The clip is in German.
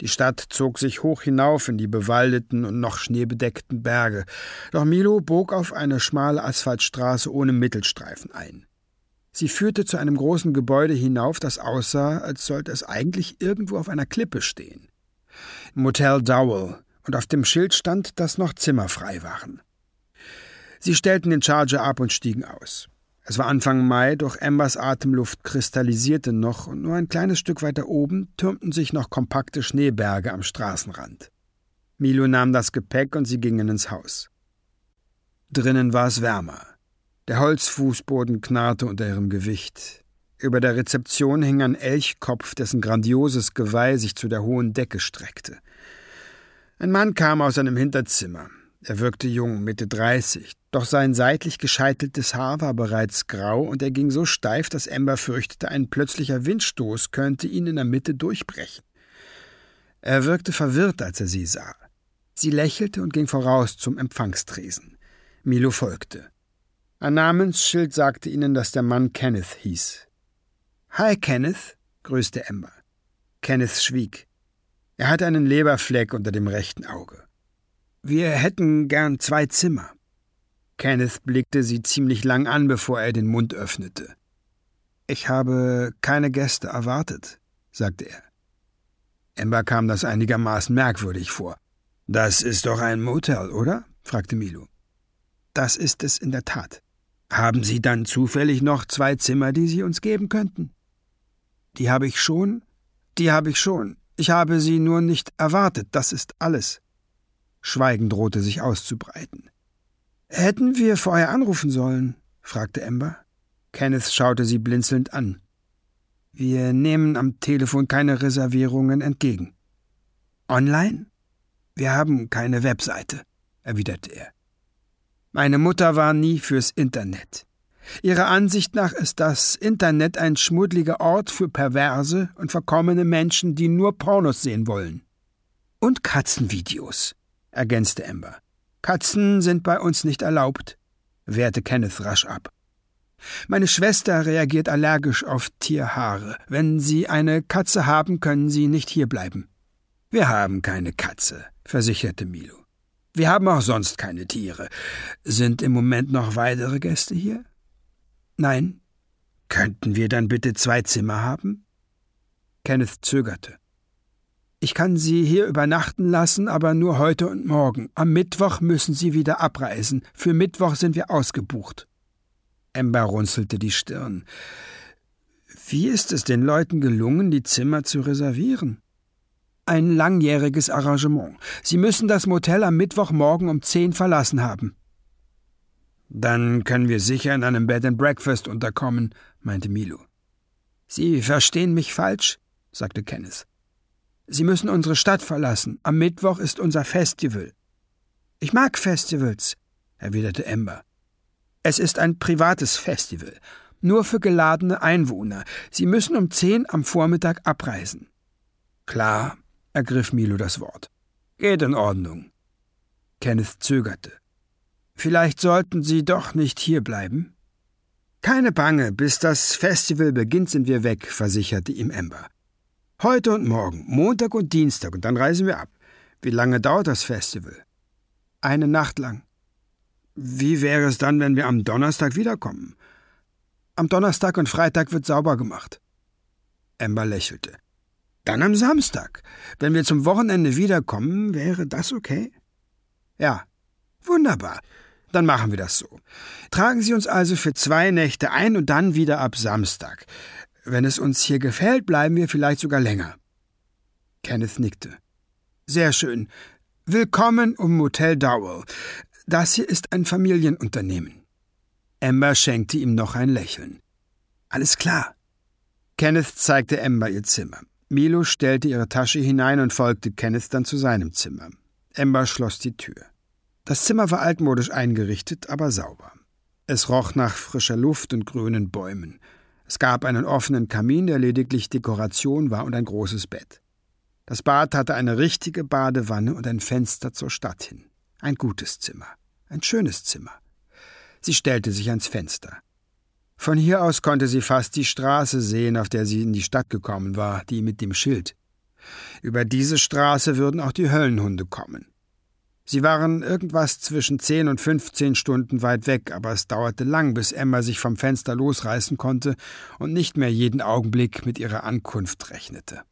Die Stadt zog sich hoch hinauf in die bewaldeten und noch schneebedeckten Berge, doch Milo bog auf eine schmale Asphaltstraße ohne Mittelstreifen ein. Sie führte zu einem großen Gebäude hinauf, das aussah, als sollte es eigentlich irgendwo auf einer Klippe stehen. Motel Dowell, und auf dem Schild stand, dass noch Zimmer frei waren. Sie stellten den Charger ab und stiegen aus. Es war Anfang Mai, doch Embers Atemluft kristallisierte noch und nur ein kleines Stück weiter oben türmten sich noch kompakte Schneeberge am Straßenrand. Milo nahm das Gepäck und sie gingen ins Haus. Drinnen war es wärmer. Der Holzfußboden knarrte unter ihrem Gewicht. Über der Rezeption hing ein Elchkopf, dessen grandioses Geweih sich zu der hohen Decke streckte. Ein Mann kam aus seinem Hinterzimmer. Er wirkte jung, Mitte dreißig, doch sein seitlich gescheiteltes Haar war bereits grau und er ging so steif, dass Amber fürchtete, ein plötzlicher Windstoß könnte ihn in der Mitte durchbrechen. Er wirkte verwirrt, als er sie sah. Sie lächelte und ging voraus zum Empfangstresen. Milo folgte. Ein Namensschild sagte ihnen, dass der Mann Kenneth hieß. Hi, Kenneth, grüßte Amber. Kenneth schwieg. Er hatte einen Leberfleck unter dem rechten Auge. Wir hätten gern zwei Zimmer. Kenneth blickte sie ziemlich lang an, bevor er den Mund öffnete. Ich habe keine Gäste erwartet, sagte er. Ember kam das einigermaßen merkwürdig vor. Das ist doch ein Motel, oder? fragte Milo. Das ist es in der Tat. Haben Sie dann zufällig noch zwei Zimmer, die Sie uns geben könnten? Die habe ich schon. Die habe ich schon. Ich habe sie nur nicht erwartet, das ist alles. Schweigen drohte sich auszubreiten. Hätten wir vorher anrufen sollen? fragte Ember. Kenneth schaute sie blinzelnd an. Wir nehmen am Telefon keine Reservierungen entgegen. Online? Wir haben keine Webseite, erwiderte er. Meine Mutter war nie fürs Internet. Ihrer Ansicht nach ist das Internet ein schmuddliger Ort für perverse und verkommene Menschen, die nur Pornos sehen wollen. Und Katzenvideos, ergänzte Amber. Katzen sind bei uns nicht erlaubt, wehrte Kenneth rasch ab. Meine Schwester reagiert allergisch auf Tierhaare. Wenn Sie eine Katze haben, können Sie nicht hierbleiben. Wir haben keine Katze, versicherte Milo. Wir haben auch sonst keine Tiere. Sind im Moment noch weitere Gäste hier? Nein. Könnten wir dann bitte zwei Zimmer haben? Kenneth zögerte. Ich kann Sie hier übernachten lassen, aber nur heute und morgen. Am Mittwoch müssen Sie wieder abreisen. Für Mittwoch sind wir ausgebucht. Ember runzelte die Stirn. Wie ist es den Leuten gelungen, die Zimmer zu reservieren? Ein langjähriges Arrangement. Sie müssen das Motel am Mittwochmorgen um zehn verlassen haben. Dann können wir sicher in einem Bed and Breakfast unterkommen, meinte Milo. Sie verstehen mich falsch, sagte Kenneth. Sie müssen unsere Stadt verlassen. Am Mittwoch ist unser Festival. Ich mag Festivals, erwiderte Ember. Es ist ein privates Festival, nur für geladene Einwohner. Sie müssen um zehn am Vormittag abreisen. Klar, ergriff Milo das Wort. Geht in Ordnung. Kenneth zögerte. Vielleicht sollten Sie doch nicht hierbleiben. Keine Bange, bis das Festival beginnt, sind wir weg, versicherte ihm Ember. Heute und morgen, Montag und Dienstag, und dann reisen wir ab. Wie lange dauert das Festival? Eine Nacht lang. Wie wäre es dann, wenn wir am Donnerstag wiederkommen? Am Donnerstag und Freitag wird sauber gemacht. Ember lächelte. Dann am Samstag. Wenn wir zum Wochenende wiederkommen, wäre das okay? Ja. Wunderbar. Dann machen wir das so. Tragen Sie uns also für zwei Nächte ein und dann wieder ab Samstag. Wenn es uns hier gefällt, bleiben wir vielleicht sogar länger. Kenneth nickte. Sehr schön. Willkommen im Motel Dowell. Das hier ist ein Familienunternehmen. Ember schenkte ihm noch ein Lächeln. Alles klar. Kenneth zeigte Ember ihr Zimmer. Milo stellte ihre Tasche hinein und folgte Kenneth dann zu seinem Zimmer. Ember schloss die Tür. Das Zimmer war altmodisch eingerichtet, aber sauber. Es roch nach frischer Luft und grünen Bäumen. Es gab einen offenen Kamin, der lediglich Dekoration war, und ein großes Bett. Das Bad hatte eine richtige Badewanne und ein Fenster zur Stadt hin. Ein gutes Zimmer. Ein schönes Zimmer. Sie stellte sich ans Fenster. Von hier aus konnte sie fast die Straße sehen, auf der sie in die Stadt gekommen war, die mit dem Schild. Über diese Straße würden auch die Höllenhunde kommen. Sie waren irgendwas zwischen zehn und fünfzehn Stunden weit weg, aber es dauerte lang, bis Emma sich vom Fenster losreißen konnte und nicht mehr jeden Augenblick mit ihrer Ankunft rechnete.